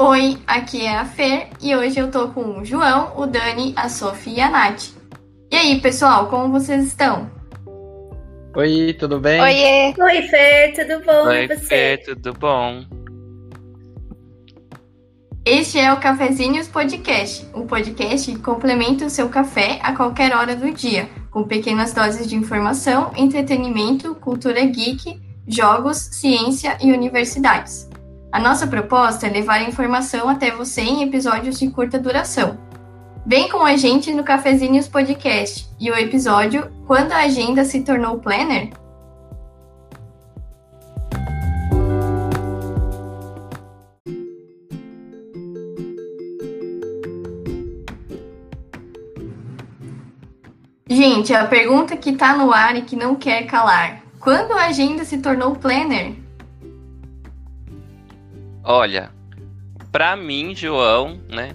Oi, aqui é a Fer e hoje eu tô com o João, o Dani, a Sofia e a Nath. E aí, pessoal, como vocês estão? Oi, tudo bem? Oiê! Oi, Fer, tudo bom? Oi, e você? Fê, tudo bom? Este é o Cafezinhos Podcast, um podcast que complementa o seu café a qualquer hora do dia, com pequenas doses de informação, entretenimento, cultura geek, jogos, ciência e universidades. A nossa proposta é levar a informação até você em episódios de curta duração. Vem com a gente no Cafezinhos Podcast e o episódio Quando a Agenda se tornou Planner? Gente, a pergunta que tá no ar e que não quer calar. Quando a agenda se tornou planner? Olha, pra mim, João, né?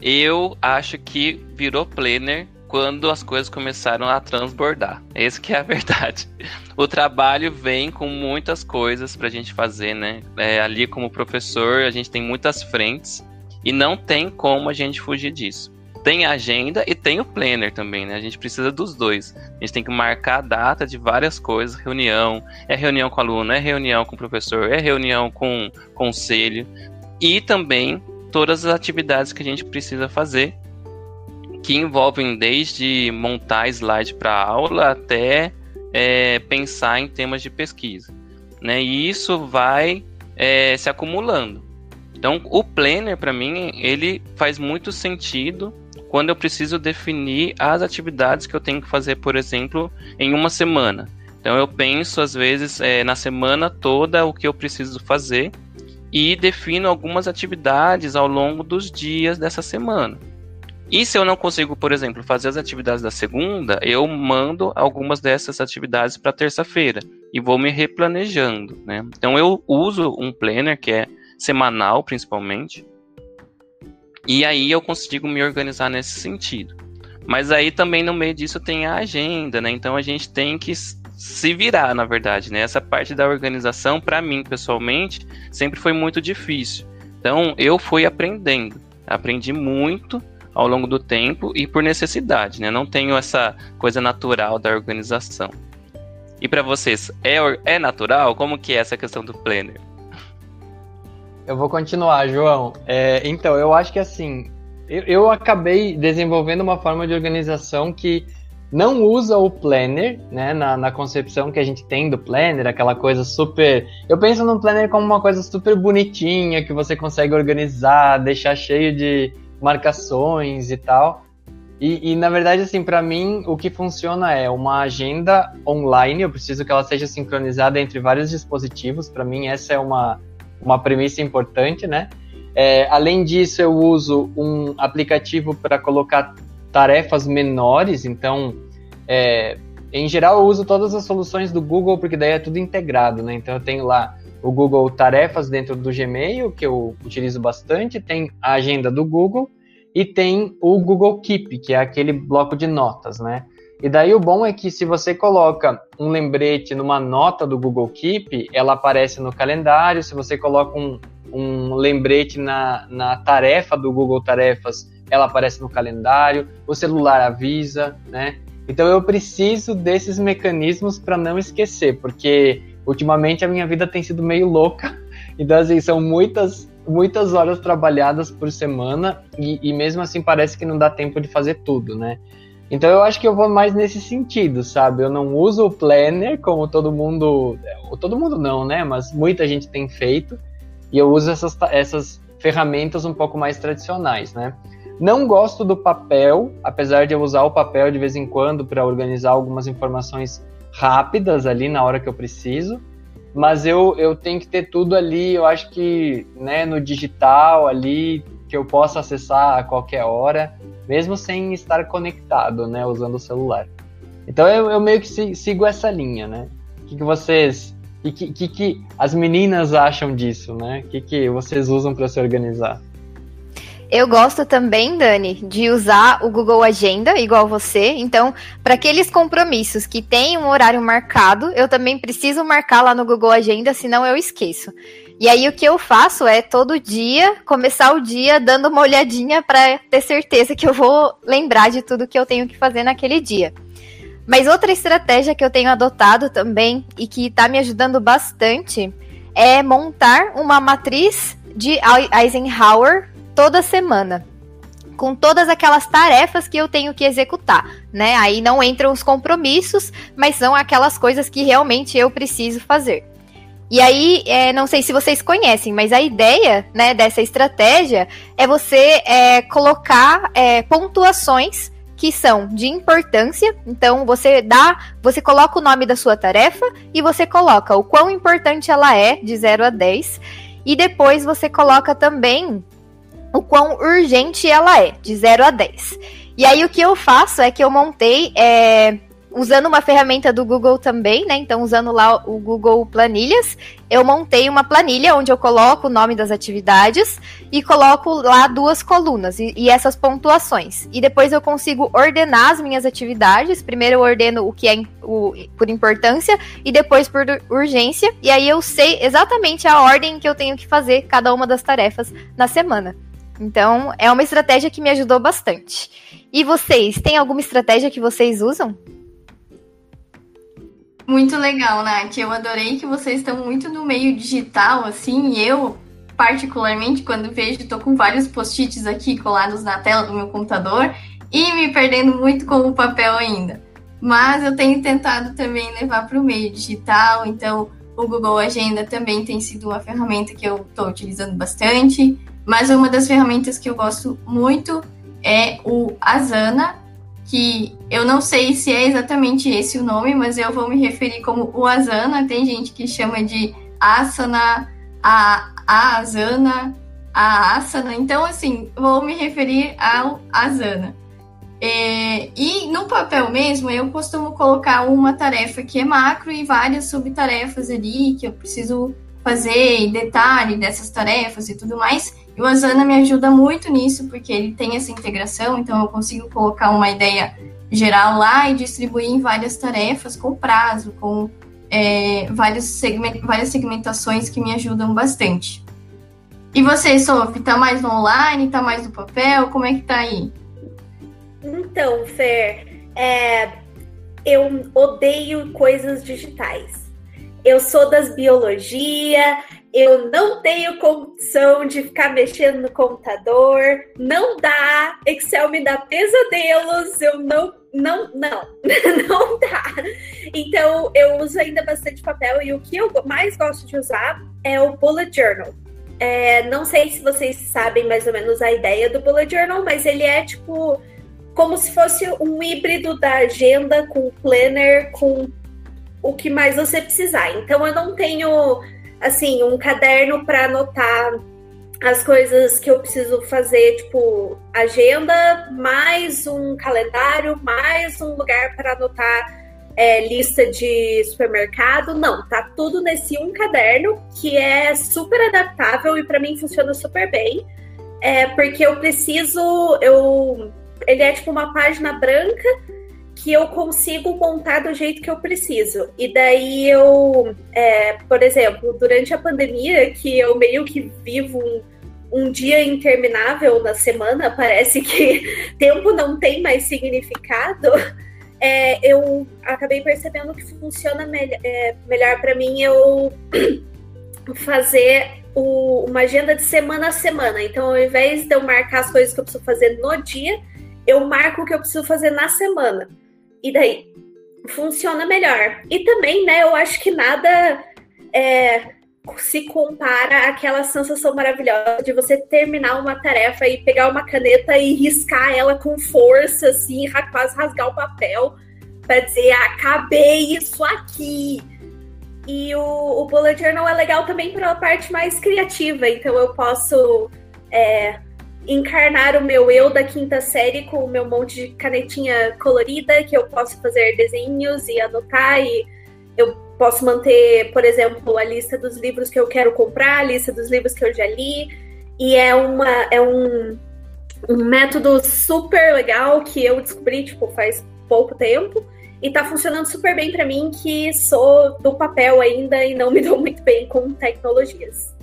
Eu acho que virou planner quando as coisas começaram a transbordar. Essa que é a verdade. O trabalho vem com muitas coisas pra gente fazer, né? É, ali como professor, a gente tem muitas frentes e não tem como a gente fugir disso. Tem a agenda e tem o planner também, né? A gente precisa dos dois. A gente tem que marcar a data de várias coisas, reunião, é reunião com aluno, é reunião com professor, é reunião com conselho e também todas as atividades que a gente precisa fazer que envolvem desde montar slide para aula até é, pensar em temas de pesquisa, né? E isso vai é, se acumulando. Então, o planner para mim ele faz muito sentido quando eu preciso definir as atividades que eu tenho que fazer, por exemplo, em uma semana. Então eu penso às vezes é, na semana toda o que eu preciso fazer e defino algumas atividades ao longo dos dias dessa semana. E se eu não consigo, por exemplo, fazer as atividades da segunda, eu mando algumas dessas atividades para terça-feira e vou me replanejando, né? Então eu uso um planner que é semanal, principalmente, e aí eu consigo me organizar nesse sentido. Mas aí também no meio disso tem a agenda, né? Então a gente tem que se virar, na verdade, né? Essa parte da organização, para mim, pessoalmente, sempre foi muito difícil. Então eu fui aprendendo, aprendi muito ao longo do tempo e por necessidade, né? Não tenho essa coisa natural da organização. E para vocês, é, é natural? Como que é essa questão do planner? Eu vou continuar, João. É, então, eu acho que assim, eu, eu, acabei desenvolvendo uma forma de organização que não usa o planner, né, na, na, concepção que a gente tem do planner, aquela coisa super. Eu penso no planner como uma coisa super bonitinha que você consegue organizar, deixar cheio de marcações e tal. E, e na verdade, assim, para mim, o que funciona é uma agenda online. Eu preciso que ela seja sincronizada entre vários dispositivos. Para mim, essa é uma uma premissa importante, né? É, além disso, eu uso um aplicativo para colocar tarefas menores, então, é, em geral, eu uso todas as soluções do Google, porque daí é tudo integrado, né? Então, eu tenho lá o Google Tarefas dentro do Gmail, que eu utilizo bastante, tem a agenda do Google e tem o Google Keep, que é aquele bloco de notas, né? E daí o bom é que se você coloca um lembrete numa nota do Google Keep, ela aparece no calendário. Se você coloca um, um lembrete na, na tarefa do Google Tarefas, ela aparece no calendário. O celular avisa, né? Então eu preciso desses mecanismos para não esquecer, porque ultimamente a minha vida tem sido meio louca. Então, assim, são muitas, muitas horas trabalhadas por semana e, e mesmo assim parece que não dá tempo de fazer tudo, né? Então eu acho que eu vou mais nesse sentido, sabe? Eu não uso o planner como todo mundo, todo mundo não, né? Mas muita gente tem feito e eu uso essas, essas ferramentas um pouco mais tradicionais, né? Não gosto do papel, apesar de eu usar o papel de vez em quando para organizar algumas informações rápidas ali na hora que eu preciso, mas eu, eu tenho que ter tudo ali, eu acho que né, no digital ali, que eu possa acessar a qualquer hora mesmo sem estar conectado, né, usando o celular. Então eu, eu meio que sigo essa linha, né? O que, que vocês, e que, que, que as meninas acham disso, né? O que, que vocês usam para se organizar? Eu gosto também, Dani, de usar o Google Agenda, igual você. Então, para aqueles compromissos que têm um horário marcado, eu também preciso marcar lá no Google Agenda, senão eu esqueço. E aí o que eu faço é todo dia começar o dia dando uma olhadinha para ter certeza que eu vou lembrar de tudo que eu tenho que fazer naquele dia. Mas outra estratégia que eu tenho adotado também e que está me ajudando bastante é montar uma matriz de Eisenhower toda semana. Com todas aquelas tarefas que eu tenho que executar, né? Aí não entram os compromissos, mas são aquelas coisas que realmente eu preciso fazer. E aí, é, não sei se vocês conhecem, mas a ideia né, dessa estratégia é você é, colocar é, pontuações que são de importância. Então, você dá, você coloca o nome da sua tarefa e você coloca o quão importante ela é, de 0 a 10. E depois você coloca também o quão urgente ela é, de 0 a 10. E aí o que eu faço é que eu montei é, usando uma ferramenta do Google também, né? Então, usando lá o Google Planilhas, eu montei uma planilha onde eu coloco o nome das atividades e coloco lá duas colunas e, e, essas pontuações. E depois eu consigo ordenar as minhas atividades. Primeiro eu ordeno o que é o, por importância e depois por urgência. E aí eu sei exatamente a ordem que eu tenho que fazer cada uma das tarefas na semana. Então, é uma estratégia que me ajudou bastante. E vocês, tem alguma estratégia que vocês usam? Muito legal, Nath. Eu adorei que vocês estão muito no meio digital, assim, eu, particularmente, quando vejo, estou com vários post-its aqui colados na tela do meu computador e me perdendo muito com o papel ainda. Mas eu tenho tentado também levar para o meio digital, então o Google Agenda também tem sido uma ferramenta que eu estou utilizando bastante. Mas uma das ferramentas que eu gosto muito é o Asana, que eu não sei se é exatamente esse o nome, mas eu vou me referir como o Asana. Tem gente que chama de Asana, a, a Asana, a Asana. Então, assim, vou me referir ao Asana. É, e no papel mesmo, eu costumo colocar uma tarefa que é macro e várias subtarefas ali que eu preciso fazer, detalhe dessas tarefas e tudo mais. E o Asana me ajuda muito nisso, porque ele tem essa integração, então eu consigo colocar uma ideia geral lá e distribuir em várias tarefas com prazo, com é, várias, segment, várias segmentações que me ajudam bastante. E você, Sophie, tá mais no online, tá mais no papel? Como é que tá aí? Então, Fer, é, eu odeio coisas digitais. Eu sou das biologia, eu não tenho condição de ficar mexendo no computador, não dá, Excel me dá pesadelos, eu não, não, não, não dá. Então eu uso ainda bastante papel e o que eu mais gosto de usar é o Bullet Journal. É, não sei se vocês sabem mais ou menos a ideia do Bullet Journal, mas ele é tipo como se fosse um híbrido da agenda com planner, com o que mais você precisar. Então eu não tenho assim, um caderno para anotar as coisas que eu preciso fazer, tipo, agenda, mais um calendário, mais um lugar para anotar é, lista de supermercado. Não, tá tudo nesse um caderno que é super adaptável e para mim funciona super bem. É, porque eu preciso, eu, ele é tipo uma página branca que eu consigo montar do jeito que eu preciso. E daí eu, é, por exemplo, durante a pandemia, que eu meio que vivo um, um dia interminável na semana, parece que tempo não tem mais significado. É, eu acabei percebendo que funciona me é, melhor para mim eu fazer o, uma agenda de semana a semana. Então, ao invés de eu marcar as coisas que eu preciso fazer no dia, eu marco o que eu preciso fazer na semana. E daí funciona melhor. E também, né, eu acho que nada é, se compara àquela sensação maravilhosa de você terminar uma tarefa e pegar uma caneta e riscar ela com força, assim, quase rasgar o papel para dizer, acabei isso aqui. E o, o Bullet Journal é legal também pela parte mais criativa, então eu posso é, encarnar o meu eu da quinta série com o meu monte de canetinha colorida que eu posso fazer desenhos e anotar e eu posso manter, por exemplo, a lista dos livros que eu quero comprar, a lista dos livros que eu já li e é uma é um um método super legal que eu descobri, tipo, faz pouco tempo e tá funcionando super bem para mim, que sou do papel ainda e não me dou muito bem com tecnologias.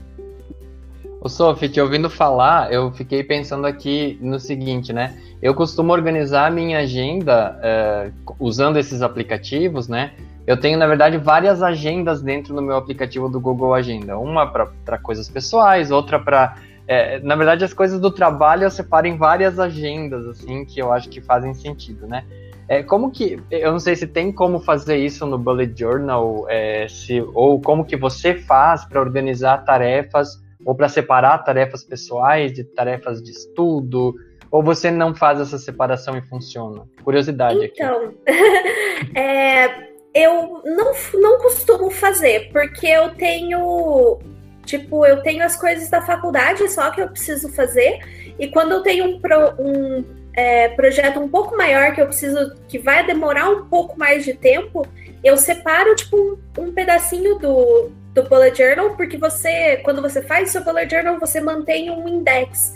Ô Sophie, te ouvindo falar, eu fiquei pensando aqui no seguinte, né? Eu costumo organizar a minha agenda uh, usando esses aplicativos, né? Eu tenho, na verdade, várias agendas dentro do meu aplicativo do Google Agenda. Uma para coisas pessoais, outra para. É, na verdade, as coisas do trabalho eu separo em várias agendas, assim, que eu acho que fazem sentido, né? É, como que. Eu não sei se tem como fazer isso no Bullet Journal, é, se, ou como que você faz para organizar tarefas, ou para separar tarefas pessoais de tarefas de estudo, ou você não faz essa separação e funciona? Curiosidade então, aqui. Então, é, eu não, não costumo fazer, porque eu tenho. Tipo, eu tenho as coisas da faculdade só que eu preciso fazer. E quando eu tenho um, pro, um é, projeto um pouco maior que eu preciso, que vai demorar um pouco mais de tempo, eu separo, tipo, um, um pedacinho do, do bullet journal, porque você, quando você faz seu bullet journal, você mantém um index,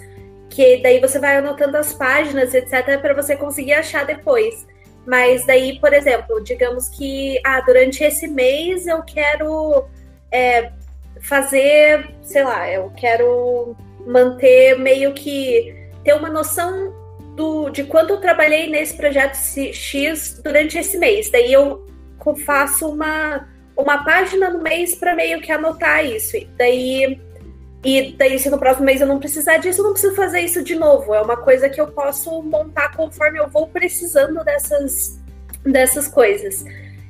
que daí você vai anotando as páginas, etc, para você conseguir achar depois. Mas daí, por exemplo, digamos que ah, durante esse mês eu quero é, fazer, sei lá, eu quero manter meio que ter uma noção do, de quanto eu trabalhei nesse projeto X durante esse mês. Daí eu faço uma, uma página no mês para meio que anotar isso. Daí e daí, se no próximo mês eu não precisar disso, eu não preciso fazer isso de novo. É uma coisa que eu posso montar conforme eu vou precisando dessas, dessas coisas.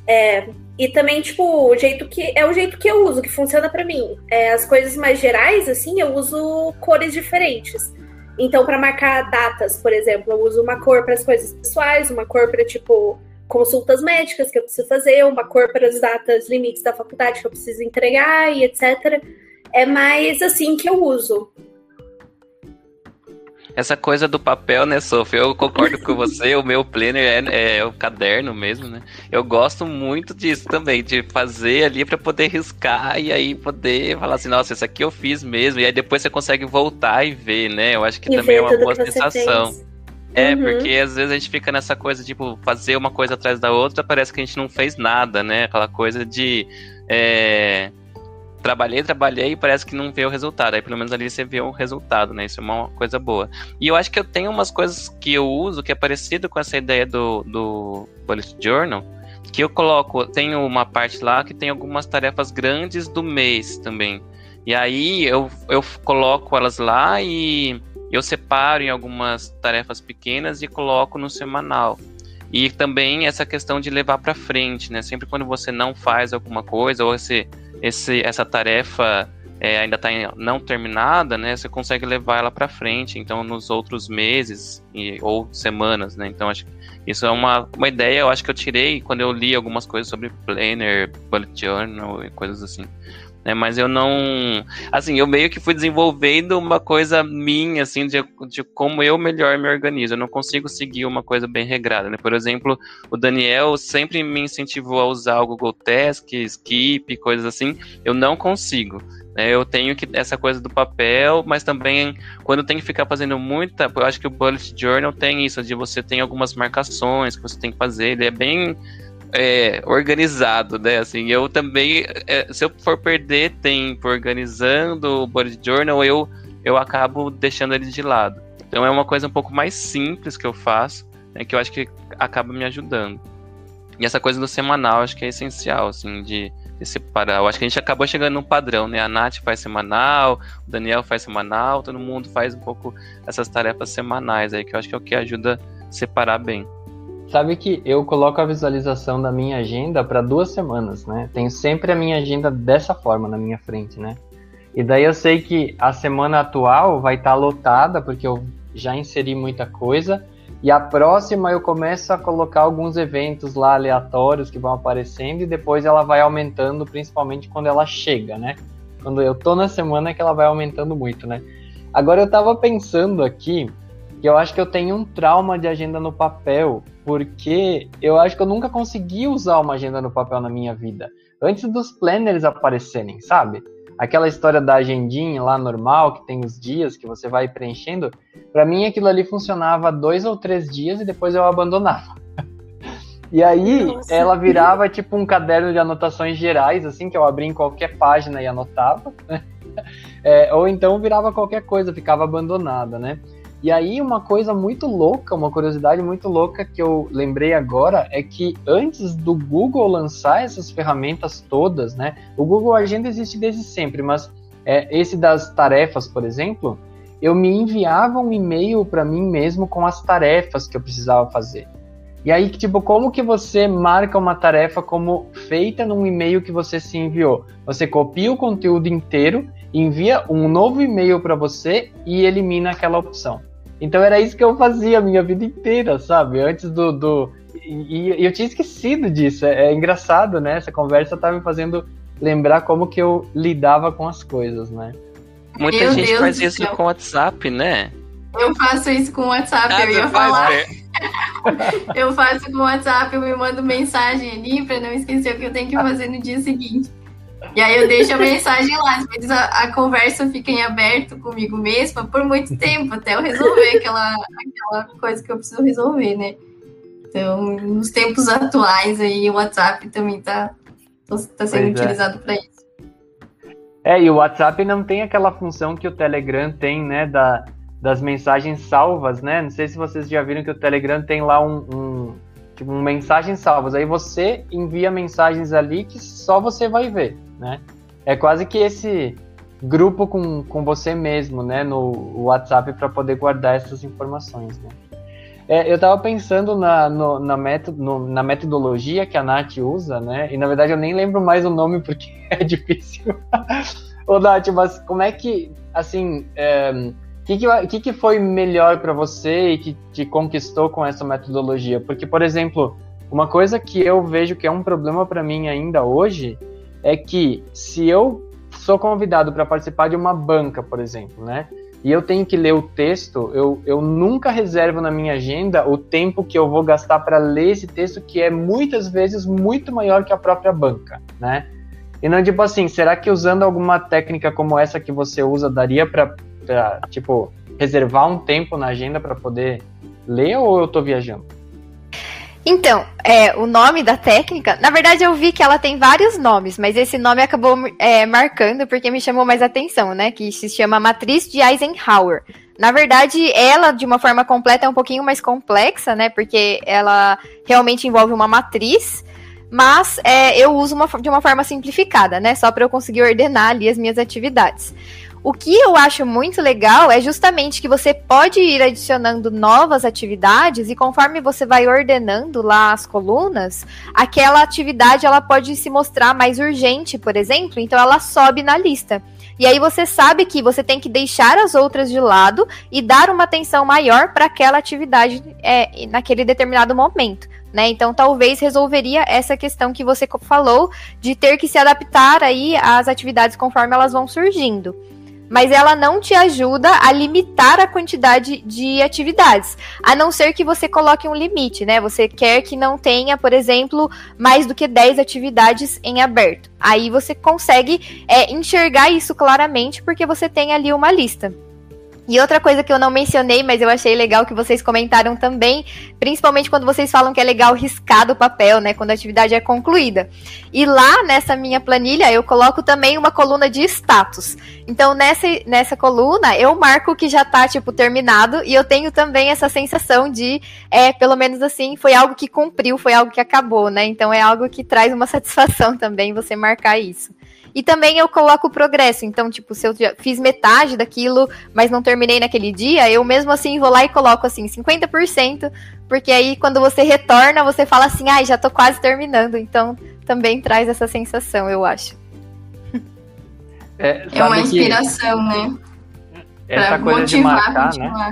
É, e também, tipo, o jeito que. É o jeito que eu uso, que funciona para mim. É, as coisas mais gerais, assim, eu uso cores diferentes. Então, para marcar datas, por exemplo, eu uso uma cor para as coisas pessoais, uma cor para, tipo, consultas médicas que eu preciso fazer, uma cor para as datas limites da faculdade que eu preciso entregar e etc é mais assim que eu uso. Essa coisa do papel, né, Sofia? Eu concordo com você, o meu planner é, é, o caderno mesmo, né? Eu gosto muito disso também, de fazer ali para poder riscar e aí poder falar assim, nossa, isso aqui eu fiz mesmo. E aí depois você consegue voltar e ver, né? Eu acho que e também é uma boa sensação. É, uhum. porque às vezes a gente fica nessa coisa, tipo, fazer uma coisa atrás da outra, parece que a gente não fez nada, né? Aquela coisa de. É trabalhei, trabalhei e parece que não vê o resultado. Aí pelo menos ali você vê o resultado, né? Isso é uma coisa boa. E eu acho que eu tenho umas coisas que eu uso que é parecido com essa ideia do, do Bullet Journal, que eu coloco, tenho uma parte lá que tem algumas tarefas grandes do mês também. E aí eu, eu coloco elas lá e eu separo em algumas tarefas pequenas e coloco no semanal. E também essa questão de levar para frente, né? Sempre quando você não faz alguma coisa ou você esse, essa tarefa é, ainda está não terminada, né, você consegue levar ela para frente, então nos outros meses e, ou semanas, né? Então acho isso é uma, uma ideia, eu acho que eu tirei quando eu li algumas coisas sobre planner, bullet journal e coisas assim né? Mas eu não. Assim, eu meio que fui desenvolvendo uma coisa minha, assim, de, de como eu melhor me organizo. Eu não consigo seguir uma coisa bem regrada, né? Por exemplo, o Daniel sempre me incentivou a usar o Google Task, Skip, coisas assim. Eu não consigo. Né? Eu tenho que essa coisa do papel, mas também quando tem que ficar fazendo muita, eu acho que o bullet journal tem isso de você tem algumas marcações que você tem que fazer. Ele é bem é, organizado, né? Assim, eu também, é, se eu for perder tempo organizando o bullet journal, eu, eu acabo deixando ele de lado. Então é uma coisa um pouco mais simples que eu faço, né, que eu acho que acaba me ajudando. E essa coisa do semanal, acho que é essencial, assim, de, de separar. Eu acho que a gente acabou chegando num padrão, né? A Nath faz semanal, o Daniel faz semanal, todo mundo faz um pouco essas tarefas semanais aí, que eu acho que é o que ajuda a separar bem. Sabe que eu coloco a visualização da minha agenda para duas semanas, né? Tenho sempre a minha agenda dessa forma na minha frente, né? E daí eu sei que a semana atual vai estar tá lotada, porque eu já inseri muita coisa. E a próxima eu começo a colocar alguns eventos lá aleatórios que vão aparecendo e depois ela vai aumentando, principalmente quando ela chega, né? Quando eu tô na semana é que ela vai aumentando muito, né? Agora eu tava pensando aqui que eu acho que eu tenho um trauma de agenda no papel, porque eu acho que eu nunca consegui usar uma agenda no papel na minha vida. Antes dos planners aparecerem, sabe? aquela história da agendinha lá normal, que tem os dias que você vai preenchendo, para mim aquilo ali funcionava dois ou três dias e depois eu abandonava. E aí Nossa. ela virava tipo um caderno de anotações gerais, assim, que eu abria em qualquer página e anotava. Né? É, ou então virava qualquer coisa, ficava abandonada, né? E aí, uma coisa muito louca, uma curiosidade muito louca que eu lembrei agora é que antes do Google lançar essas ferramentas todas, né? O Google Agenda existe desde sempre, mas é, esse das tarefas, por exemplo, eu me enviava um e-mail para mim mesmo com as tarefas que eu precisava fazer. E aí, tipo, como que você marca uma tarefa como feita num e-mail que você se enviou? Você copia o conteúdo inteiro, envia um novo e-mail para você e elimina aquela opção. Então era isso que eu fazia a minha vida inteira, sabe? Antes do. do... E, e eu tinha esquecido disso. É, é, engraçado, né? Essa conversa tá me fazendo lembrar como que eu lidava com as coisas, né? Muita Meu gente Deus faz isso céu. com o WhatsApp, né? Eu faço isso com o WhatsApp, ah, eu ia falar. eu faço com o WhatsApp, eu me mando mensagem ali pra não esquecer o que eu tenho que fazer no dia seguinte. E aí eu deixo a mensagem lá, às vezes a, a, conversa fica em aberto comigo mesma por muito tempo, até eu resolver aquela, aquela coisa que eu preciso resolver, né? Então, nos tempos atuais aí, o WhatsApp também tá, tá sendo pois é. utilizado é. para isso. É, e o WhatsApp não tem aquela função que o Telegram tem, né, da, das mensagens salvas, né? Não sei se vocês já viram que o Telegram tem lá um, um tipo, um mensagens salvas. Aí você envia mensagens ali que só você vai ver né? É quase que esse grupo com, com você mesmo, né, no WhatsApp para poder guardar essas informações, né? É, eu estava pensando na, no, na, método, no, na metodologia que a Nath usa, né? E na verdade eu nem lembro mais o nome porque é difícil. Ô Nath, mas como é que, assim, é, que, que, que foi melhor para você e que te conquistou com essa metodologia? Porque, por exemplo, uma coisa que eu vejo que é um problema para mim ainda hoje é que se eu sou convidado para participar de uma banca, por exemplo, né? E eu tenho que ler o texto, eu, eu nunca reservo na minha agenda o tempo que eu vou gastar para ler esse texto, que é muitas vezes muito maior que a própria banca, né? E não tipo assim, será que usando alguma técnica como essa que você usa daria para tipo reservar um tempo na agenda para poder ler ou eu estou viajando? Então, é, o nome da técnica, na verdade eu vi que ela tem vários nomes, mas esse nome acabou é, marcando porque me chamou mais atenção, né? Que se chama Matriz de Eisenhower. Na verdade, ela, de uma forma completa, é um pouquinho mais complexa, né? Porque ela realmente envolve uma matriz, mas é, eu uso uma, de uma forma simplificada, né? Só para eu conseguir ordenar ali as minhas atividades. O que eu acho muito legal é justamente que você pode ir adicionando novas atividades e conforme você vai ordenando lá as colunas, aquela atividade ela pode se mostrar mais urgente, por exemplo, então ela sobe na lista. E aí você sabe que você tem que deixar as outras de lado e dar uma atenção maior para aquela atividade é, naquele determinado momento. Né? Então, talvez resolveria essa questão que você falou de ter que se adaptar aí às atividades conforme elas vão surgindo mas ela não te ajuda a limitar a quantidade de atividades, a não ser que você coloque um limite, né? Você quer que não tenha, por exemplo, mais do que 10 atividades em aberto. Aí você consegue é, enxergar isso claramente porque você tem ali uma lista. E outra coisa que eu não mencionei, mas eu achei legal que vocês comentaram também, principalmente quando vocês falam que é legal riscar do papel, né, quando a atividade é concluída. E lá nessa minha planilha eu coloco também uma coluna de status. Então nessa, nessa coluna eu marco que já tá tipo terminado e eu tenho também essa sensação de, é, pelo menos assim, foi algo que cumpriu, foi algo que acabou, né? Então é algo que traz uma satisfação também você marcar isso. E também eu coloco o progresso. Então, tipo, se eu já fiz metade daquilo, mas não terminei naquele dia, eu mesmo assim vou lá e coloco assim 50%, porque aí quando você retorna, você fala assim: "Ai, ah, já tô quase terminando". Então, também traz essa sensação, eu acho. É, é uma inspiração, que... né? Essa pra coisa motivar, de marcar, né?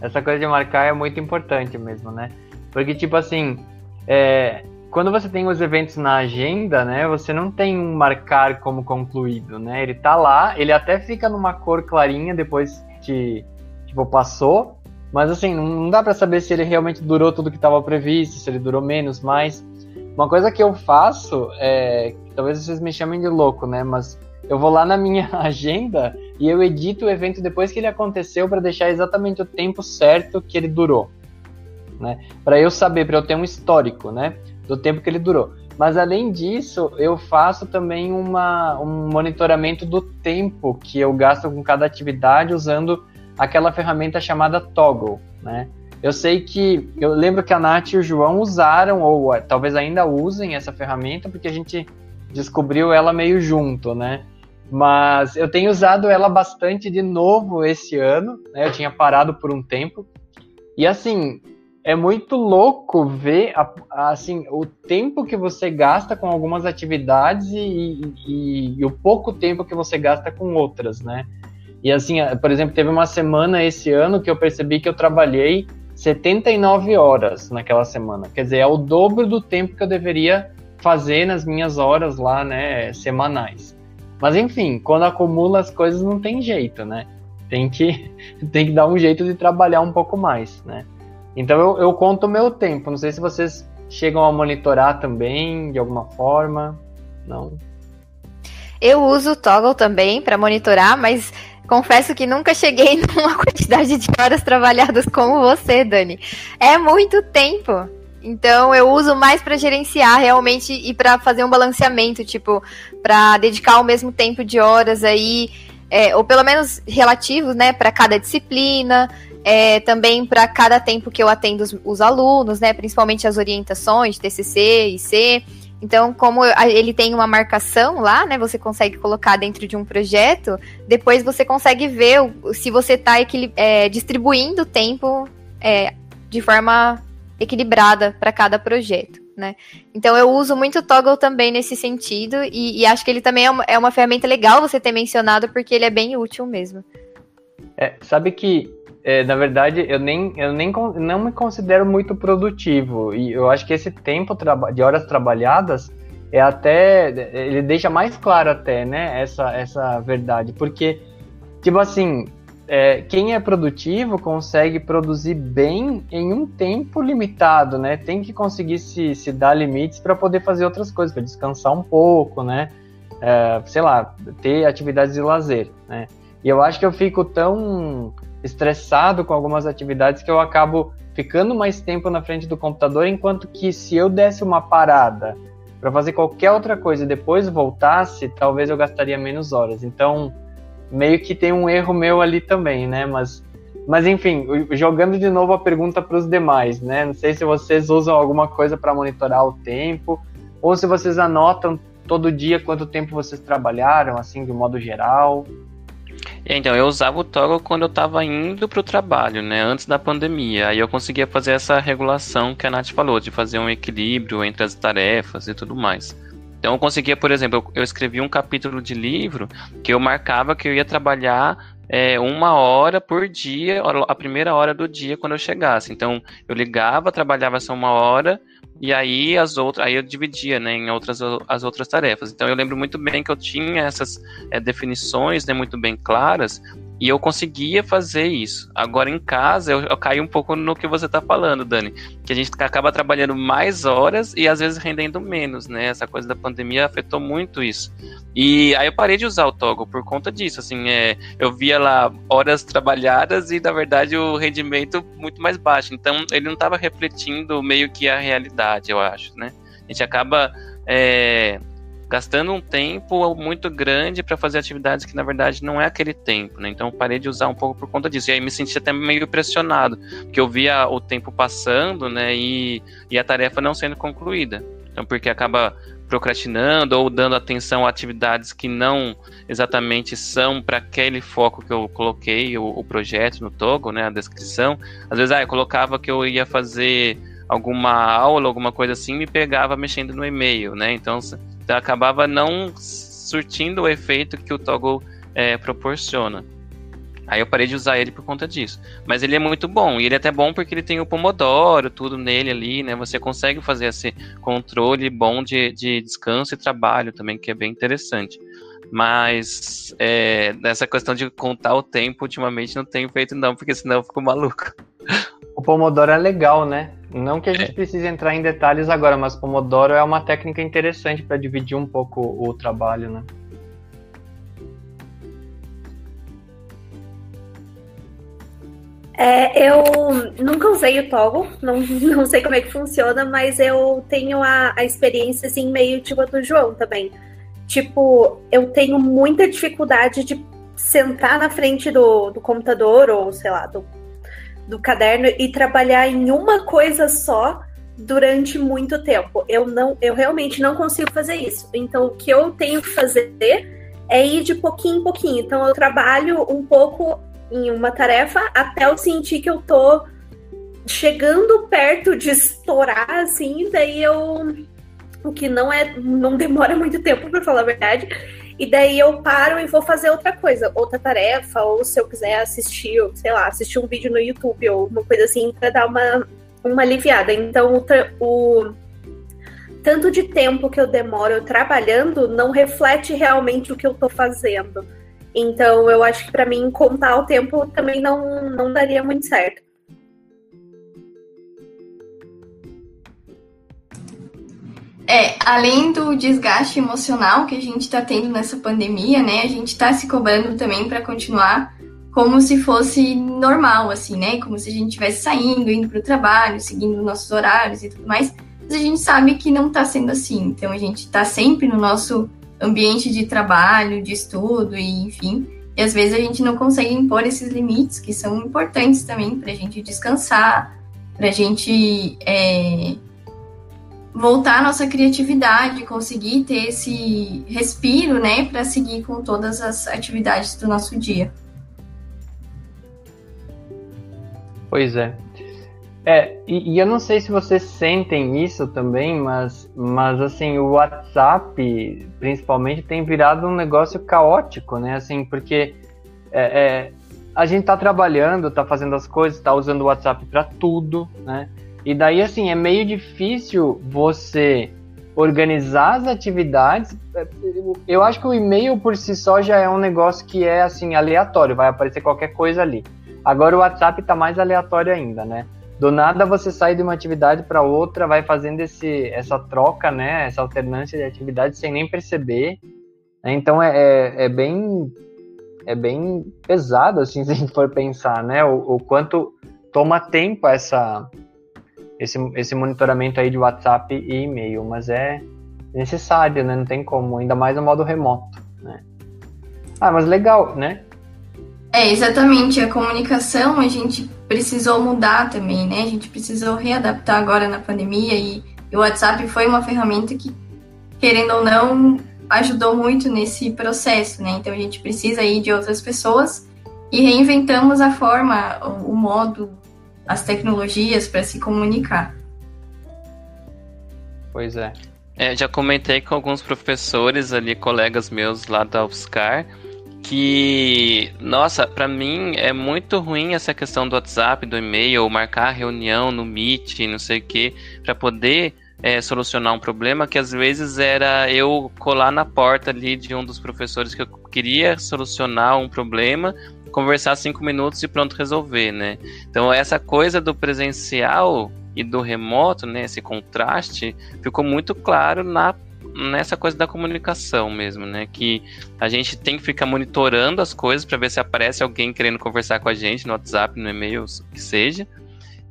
Essa coisa de marcar é muito importante mesmo, né? Porque, tipo assim, é, quando você tem os eventos na agenda, né, você não tem um marcar como concluído, né? Ele tá lá, ele até fica numa cor clarinha depois que tipo passou, mas assim, não dá para saber se ele realmente durou tudo que estava previsto, se ele durou menos, mais. Uma coisa que eu faço é, talvez vocês me chamem de louco, né, mas eu vou lá na minha agenda e eu edito o evento depois que ele aconteceu para deixar exatamente o tempo certo que ele durou, né? Para eu saber, para eu ter um histórico, né, do tempo que ele durou. Mas além disso, eu faço também uma, um monitoramento do tempo que eu gasto com cada atividade usando aquela ferramenta chamada Toggle, né? Eu sei que eu lembro que a Nath e o João usaram ou talvez ainda usem essa ferramenta porque a gente descobriu ela meio junto, né? Mas eu tenho usado ela bastante de novo esse ano, né? Eu tinha parado por um tempo. E assim, é muito louco ver a, assim, o tempo que você gasta com algumas atividades e, e, e, o pouco tempo que você gasta com outras, né? E assim, por exemplo, teve uma semana esse ano que eu percebi que eu trabalhei 79 horas naquela semana. Quer dizer, é o dobro do tempo que eu deveria fazer nas minhas horas lá, né, semanais. Mas enfim, quando acumula as coisas não tem jeito, né? Tem que, tem que dar um jeito de trabalhar um pouco mais, né? Então eu, eu conto o meu tempo. Não sei se vocês chegam a monitorar também de alguma forma. Não? Eu uso o Toggle também para monitorar, mas confesso que nunca cheguei numa quantidade de horas trabalhadas como você, Dani. É muito tempo. Então eu uso mais para gerenciar realmente e para fazer um balanceamento, tipo, para dedicar o mesmo tempo de horas aí, é, ou pelo menos relativos, né, para cada disciplina, é, também para cada tempo que eu atendo os, os, alunos, né, principalmente as orientações TCC e C. Então, como ele tem uma marcação lá, né, você consegue colocar dentro de um projeto, depois você consegue ver se você está é, distribuindo o tempo é, de forma equilibrada para cada projeto. Né? Então eu uso muito o Toggle também nesse sentido e, e acho que ele também é uma, é uma, ferramenta legal você ter mencionado porque ele é bem útil mesmo. É, sabe que é, na verdade eu nem eu nem não me considero muito produtivo e eu acho que esse tempo de horas trabalhadas é até ele deixa mais claro até né essa essa verdade porque tipo assim é, quem é produtivo consegue produzir bem em um tempo limitado, né? Tem que conseguir se, se dar limites para poder fazer outras coisas, para descansar um pouco, né? É, sei lá, ter atividades de lazer, né? E eu acho que eu fico tão estressado com algumas atividades que eu acabo ficando mais tempo na frente do computador, enquanto que se eu desse uma parada para fazer qualquer outra coisa e depois voltasse, talvez eu gastaria menos horas. Então, meio que tem um erro meu ali também, né? Mas, mas enfim, jogando de novo a pergunta para os demais, né? Não sei se vocês usam alguma coisa para monitorar o tempo ou se vocês anotam todo dia quanto tempo vocês trabalharam, assim, de modo geral. Então, eu usava o Toggle quando eu estava indo para o trabalho, né? Antes da pandemia. Aí eu conseguia fazer essa regulação que a Nath falou, de fazer um equilíbrio entre as tarefas e tudo mais. Então eu conseguia, por exemplo, eu, escrevi um capítulo de livro que eu marcava que eu ia trabalhar é, uma hora por dia, a primeira hora do dia quando eu chegasse. Então eu ligava, trabalhava essa uma hora e aí as outras, aí eu dividia, né, em outras as outras tarefas. Então eu lembro muito bem que eu tinha essas é, definições, né, muito bem claras e eu conseguia fazer isso. Agora em casa, eu, eu caí um pouco no que você está falando, Dani. Que a gente acaba trabalhando mais horas e às vezes rendendo menos, né? Essa coisa da pandemia afetou muito isso. E aí eu parei de usar o Toggle por conta disso. Assim, é, eu via lá horas trabalhadas e na verdade o rendimento muito mais baixo. Então ele não estava refletindo meio que a realidade, eu acho, né? A gente acaba. É, gastando um tempo muito grande para fazer atividades que na verdade não é aquele tempo, né? Então parei de usar um pouco por conta disso. E aí me senti até meio pressionado, porque eu via o tempo passando, né, e, e a tarefa não sendo concluída. Então porque acaba procrastinando ou dando atenção a atividades que não exatamente são para aquele foco que eu coloquei o, o, projeto no Togo, né, a descrição. Às vezes, ah, eu colocava que eu ia fazer alguma aula, alguma coisa assim, me pegava mexendo no e-mail, né? Então então, acabava não surtindo o efeito que o Toggle é, proporciona. Aí eu parei de usar ele por conta disso. Mas ele é muito bom. E ele é até bom porque ele tem o Pomodoro, tudo nele ali, né? Você consegue fazer esse controle bom de, de descanso e trabalho também, que é bem interessante. Mas é, nessa questão de contar o tempo, ultimamente não tenho feito não, porque senão eu fico maluco. O Pomodoro é legal, né? Não que a gente é. precise entrar em detalhes agora, mas Pomodoro é uma técnica interessante para dividir um pouco o trabalho, né? É, eu nunca usei o Toggle, não, não sei como é que funciona, mas eu tenho a, a experiência assim, meio tipo a do João também. Tipo, eu tenho muita dificuldade de sentar na frente do, do computador ou, sei lá, do do caderno e trabalhar em uma coisa só durante muito tempo. Eu não, eu realmente não consigo fazer isso. Então, o que eu tenho que fazer é ir de pouquinho em pouquinho. Então, eu trabalho um pouco em uma tarefa até eu sentir que eu tô chegando perto de estourar, assim, daí eu. O que não é. não demora muito tempo, para falar a verdade. E daí eu paro e vou fazer outra coisa, outra tarefa, ou se eu quiser assistir, sei lá, assistir um vídeo no YouTube ou uma coisa assim para dar uma, uma aliviada. Então o, o tanto de tempo que eu demoro trabalhando não reflete realmente o que eu tô fazendo. Então, eu acho que para mim contar o tempo também não, não daria muito certo. É, além do desgaste emocional que a gente está tendo nessa pandemia, né? A gente está se cobrando também para continuar como se fosse normal, assim, né? Como se a gente estivesse saindo, indo para o trabalho, seguindo nossos horários e tudo mais. Mas a gente sabe que não está sendo assim. Então a gente está sempre no nosso ambiente de trabalho, de estudo e enfim. E às vezes a gente não consegue impor esses limites que são importantes também para a gente descansar, para a gente é, voltar à nossa criatividade, conseguir ter esse respiro, né, para seguir com todas as atividades do nosso dia. Pois é. É, e, e, eu não sei se vocês sentem isso também, mas, mas assim, o WhatsApp, principalmente, tem virado um negócio caótico, né? Assim, porque é, é, a gente tá trabalhando, tá fazendo as coisas, tá usando o WhatsApp para tudo, né? E daí, assim, é meio difícil você organizar as atividades. Eu acho que o e-mail por si só já é um negócio que é, assim, aleatório, vai aparecer qualquer coisa ali. Agora o WhatsApp tá mais aleatório ainda, né? do nada você sai de uma atividade para outra, vai fazendo esse, essa troca, né, essa alternância de atividades sem nem perceber. Né? Então é, é, é, bem é bem pesado assim se a gente for pensar, né, o, o quanto toma tempo essa esse, esse monitoramento aí de WhatsApp e e-mail, mas é necessário, né? Não tem como, ainda mais no modo remoto, né? Ah, mas legal, né? É, exatamente. A comunicação a gente precisou mudar também, né? A gente precisou readaptar agora na pandemia e, o WhatsApp foi uma ferramenta que, querendo ou não, ajudou muito nesse processo, né? Então a gente precisa aí de outras pessoas e reinventamos a forma, o modo, as tecnologias para se comunicar. Pois é. é. Já comentei com alguns professores ali, colegas meus lá da UFSCar, que, nossa, para mim é muito ruim essa questão do WhatsApp, do e-mail, marcar reunião no Meet, não sei o que, para poder é, solucionar um problema que às vezes era eu colar na porta ali de um dos professores que eu queria solucionar um problema, conversar cinco minutos e pronto resolver, né? Então essa coisa do presencial e do remoto, né, esse contraste, ficou muito claro na nessa coisa da comunicação mesmo, né? Que a gente tem que ficar monitorando as coisas para ver se aparece alguém querendo conversar com a gente no WhatsApp, no e-mail, que seja.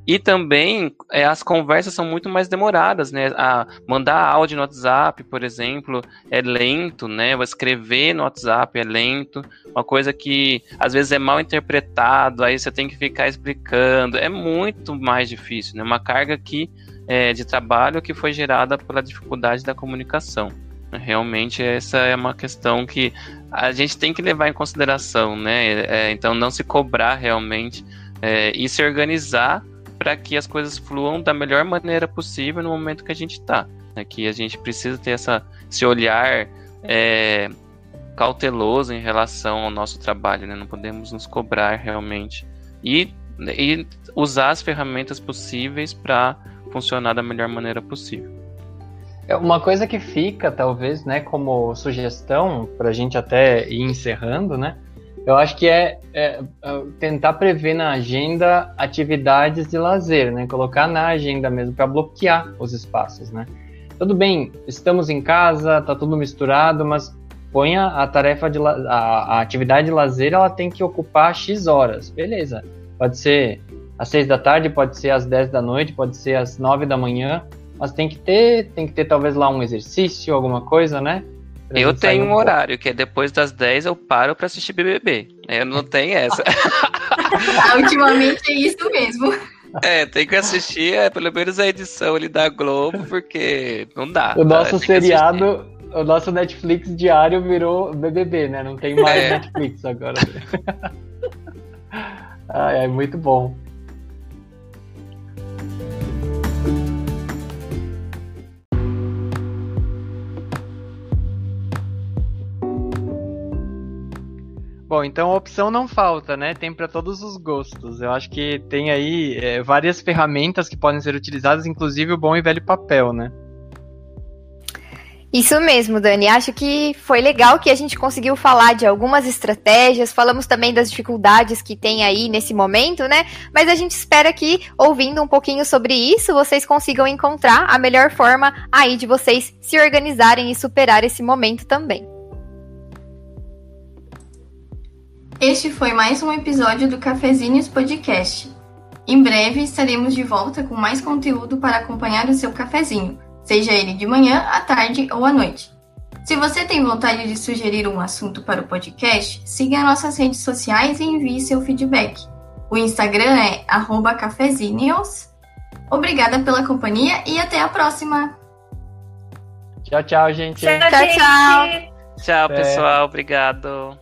E também é, as conversas são muito mais demoradas, né? A mandar áudio no WhatsApp, por exemplo, é lento, né? Escrever no WhatsApp é lento, uma coisa que às vezes é mal interpretado, aí você tem que ficar explicando, é muito mais difícil, né? Uma carga que é, de trabalho que foi gerada pela dificuldade da comunicação. Realmente essa é uma questão que a gente tem que levar em consideração, né? É, então não se cobrar realmente é, e se organizar para que as coisas fluam da melhor maneira possível no momento que a gente está. Né? Que a gente precisa ter essa, esse olhar é, cauteloso em relação ao nosso trabalho, né? Não podemos nos cobrar realmente e, e usar as ferramentas possíveis para funcionar da melhor maneira possível. É uma coisa que fica, talvez, né, como sugestão para a gente até ir encerrando, né? Eu acho que é, é, é, tentar prever na agenda atividades de lazer, né? Colocar na agenda mesmo para bloquear os espaços, né? Tudo bem, estamos em casa, tá tudo misturado, mas ponha a tarefa de a, a atividade de lazer, ela tem que ocupar x horas, beleza? Pode ser às 6 da tarde, pode ser às 10 da noite, pode ser às 9 da manhã, mas tem que ter, tem que ter talvez lá um exercício, alguma coisa, né? Pra eu tenho um, horário, que é depois das 10 eu paro para assistir BBB. Eu não tenho essa. Ultimamente é isso mesmo. É, tem que assistir é, pelo menos a edição ali da Globo, porque não dá. O nosso seriado, o nosso Netflix diário virou BBB, né? Não tem mais é. Netflix agora. Ai, é muito bom. Bom, então a opção não falta, né? Tem para todos os gostos. Eu acho que tem aí é, várias ferramentas que podem ser utilizadas, inclusive o bom e velho papel, né? Isso mesmo, Dani. Acho que foi legal que a gente conseguiu falar de algumas estratégias, falamos também das dificuldades que tem aí nesse momento, né? Mas a gente espera que, ouvindo um pouquinho sobre isso, vocês consigam encontrar a melhor forma aí de vocês se organizarem e superar esse momento também. Este foi mais um episódio do Cafezinhos Podcast. Em breve estaremos de volta com mais conteúdo para acompanhar o seu cafezinho, seja ele de manhã, à tarde ou à noite. Se você tem vontade de sugerir um assunto para o podcast, siga nossas redes sociais e envie seu feedback. O Instagram é cafezinhos. Obrigada pela companhia e até a próxima. Tchau, tchau, gente. Tchau, tchau. Tchau, pessoal. Obrigado.